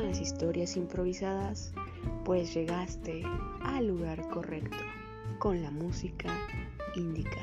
Las historias improvisadas, pues llegaste al lugar correcto con la música indicada.